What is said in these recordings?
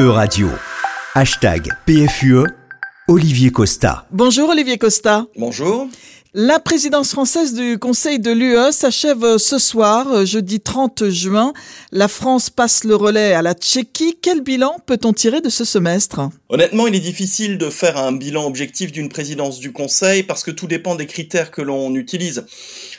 E-Radio. Hashtag PFUE. Olivier Costa. Bonjour Olivier Costa. Bonjour. La présidence française du Conseil de l'UE s'achève ce soir, jeudi 30 juin. La France passe le relais à la Tchéquie. Quel bilan peut-on tirer de ce semestre? Honnêtement, il est difficile de faire un bilan objectif d'une présidence du Conseil parce que tout dépend des critères que l'on utilise.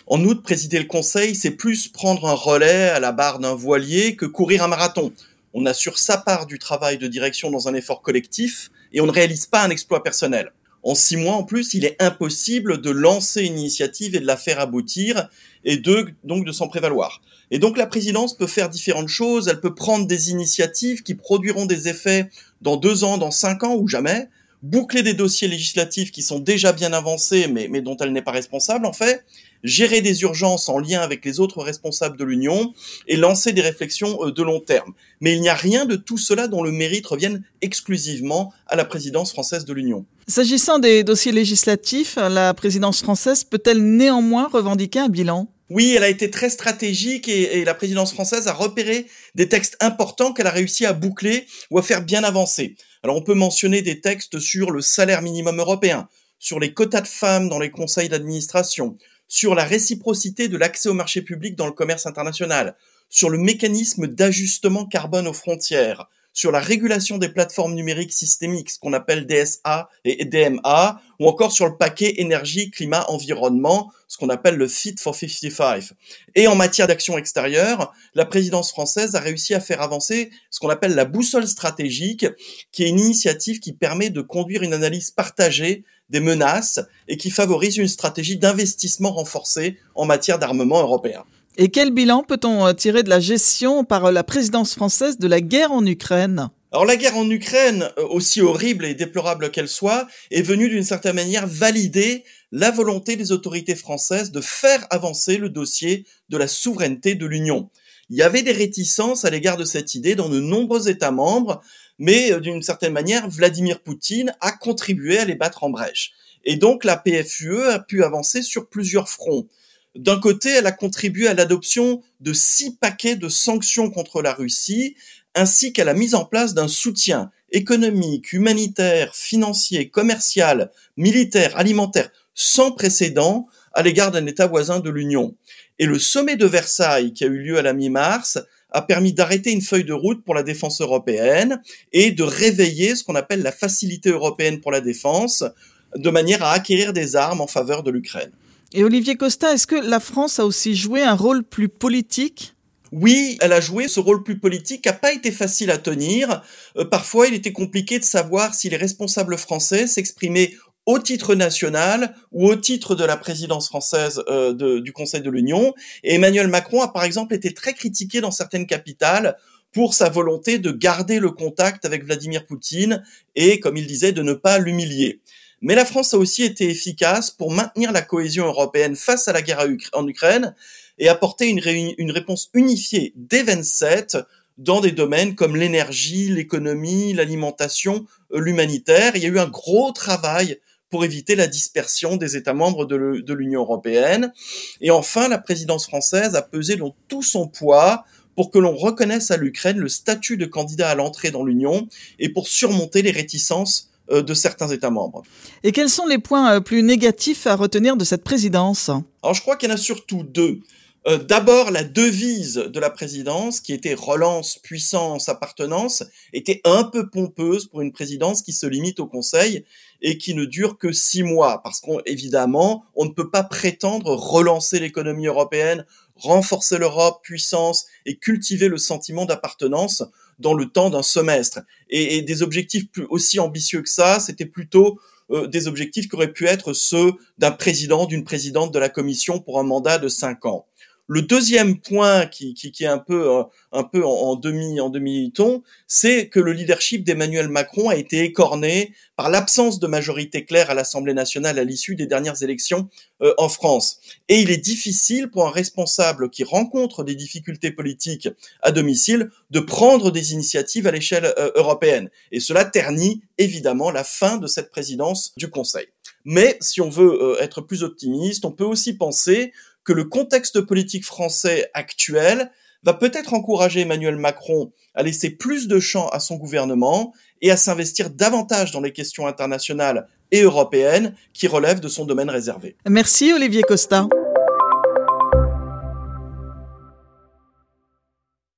En outre, présider le Conseil, c'est plus prendre un relais à la barre d'un voilier que courir un marathon on assure sa part du travail de direction dans un effort collectif et on ne réalise pas un exploit personnel. En six mois, en plus, il est impossible de lancer une initiative et de la faire aboutir et de, donc de s'en prévaloir. Et donc la présidence peut faire différentes choses. Elle peut prendre des initiatives qui produiront des effets dans deux ans, dans cinq ans ou jamais, boucler des dossiers législatifs qui sont déjà bien avancés mais, mais dont elle n'est pas responsable en fait, gérer des urgences en lien avec les autres responsables de l'Union et lancer des réflexions euh, de long terme. Mais il n'y a rien de tout cela dont le mérite revienne exclusivement à la présidence française de l'Union. S'agissant des dossiers législatifs, la présidence française peut-elle néanmoins revendiquer un bilan? Oui, elle a été très stratégique et, et, la présidence française a repéré des textes importants qu'elle a réussi à boucler ou à faire bien avancer. Alors on peut mentionner des textes sur le salaire minimum européen, sur les quotas de femmes dans les conseils d'administration, sur la réciprocité de l'accès au marché public dans le commerce international, sur le mécanisme d'ajustement carbone aux frontières, sur la régulation des plateformes numériques systémiques, ce qu'on appelle DSA et DMA, ou encore sur le paquet énergie, climat, environnement, ce qu'on appelle le Fit for 55. Et en matière d'action extérieure, la présidence française a réussi à faire avancer ce qu'on appelle la boussole stratégique, qui est une initiative qui permet de conduire une analyse partagée des menaces et qui favorise une stratégie d'investissement renforcée en matière d'armement européen. Et quel bilan peut-on euh, tirer de la gestion par euh, la présidence française de la guerre en Ukraine? Alors la guerre en Ukraine, euh, aussi horrible et déplorable qu'elle soit, est venue d'une certaine manière valider la volonté des autorités françaises de faire avancer le dossier de la souveraineté de l'Union. Il y avait des réticences à l'égard de cette idée dans de nombreux États membres, mais d'une certaine manière, Vladimir Poutine a contribué à les battre en brèche. Et donc la PFUE a pu avancer sur plusieurs fronts. D'un côté, elle a contribué à l'adoption de six paquets de sanctions contre la Russie, ainsi qu'à la mise en place d'un soutien économique, humanitaire, financier, commercial, militaire, alimentaire sans précédent à l'égard d'un État voisin de l'Union. Et le sommet de Versailles, qui a eu lieu à la mi-mars, a permis d'arrêter une feuille de route pour la défense européenne et de réveiller ce qu'on appelle la facilité européenne pour la défense, de manière à acquérir des armes en faveur de l'Ukraine. Et Olivier Costa, est-ce que la France a aussi joué un rôle plus politique? Oui, elle a joué ce rôle plus politique, n'a pas été facile à tenir. Euh, parfois, il était compliqué de savoir si les responsables français s'exprimaient au titre national ou au titre de la présidence française euh, du Conseil de l'Union. Et Emmanuel Macron a par exemple été très critiqué dans certaines capitales pour sa volonté de garder le contact avec Vladimir Poutine et, comme il disait, de ne pas l'humilier. Mais la France a aussi été efficace pour maintenir la cohésion européenne face à la guerre en Ukraine et apporter une, réponse unifiée des 27 dans des domaines comme l'énergie, l'économie, l'alimentation, euh, l'humanitaire. Il y a eu un gros travail pour éviter la dispersion des États membres de l'Union européenne. Et enfin, la présidence française a pesé dans tout son poids pour que l'on reconnaisse à l'Ukraine le statut de candidat à l'entrée dans l'Union et pour surmonter les réticences de certains États membres. Et quels sont les points euh, plus négatifs à retenir de cette présidence? Alors je crois qu'il y en a surtout deux. Euh, d'abord, la devise de la présidence, qui était relance, puissance, appartenance, était un peu pompeuse pour une présidence qui se limite au Conseil et qui ne dure que six mois, parce qu'évidemment, on ne peut pas prétendre relancer l'économie européenne, renforcer l'Europe, puissance, et cultiver le sentiment d'appartenance dans le temps d'un semestre. Et, des objectifs plus, aussi ambitieux que ça, c'était plutôt euh, des objectifs qui auraient pu être ceux d'un président, d'une présidente de la Commission pour un mandat de cinq ans. Le deuxième point qui, est un peu euh, en, demi en demi ton, c'est que le leadership d'Emmanuel Macron a été écorné par l'absence de majorité claire à l'Assemblée nationale à l'issue des dernières élections euh, en France. Et il est difficile pour un responsable qui rencontre des difficultés politiques à domicile de prendre des initiatives à l'échelle euh, européenne. Et cela ternit évidemment la fin de cette présidence du Conseil. Mais si on veut être plus optimiste, on peut aussi penser que le contexte politique français actuel va peut-être encourager Emmanuel Macron à laisser plus de champ à son gouvernement et à s'investir davantage dans les questions internationales et européennes qui relèvent de son domaine réservé. Merci Olivier Costa.